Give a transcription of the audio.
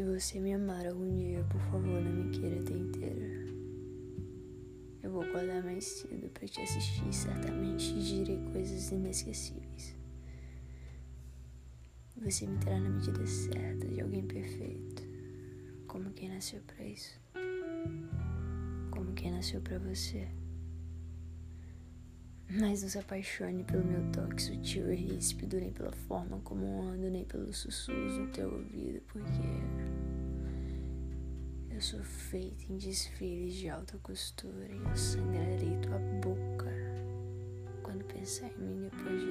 você me amar algum dia, por favor, não me queira até inteira. Eu vou acordar mais cedo para te assistir e certamente direi coisas inesquecíveis. Você me terá na medida certa de alguém perfeito, como quem nasceu para isso, como quem nasceu para você. Mas não se apaixone pelo meu toque sutil e ríspido, nem pela forma como ando, nem pelos sussurros no teu ouvido, porque eu sou feita em desfiles de alta costura e eu sangrarei tua boca quando pensar em mim depois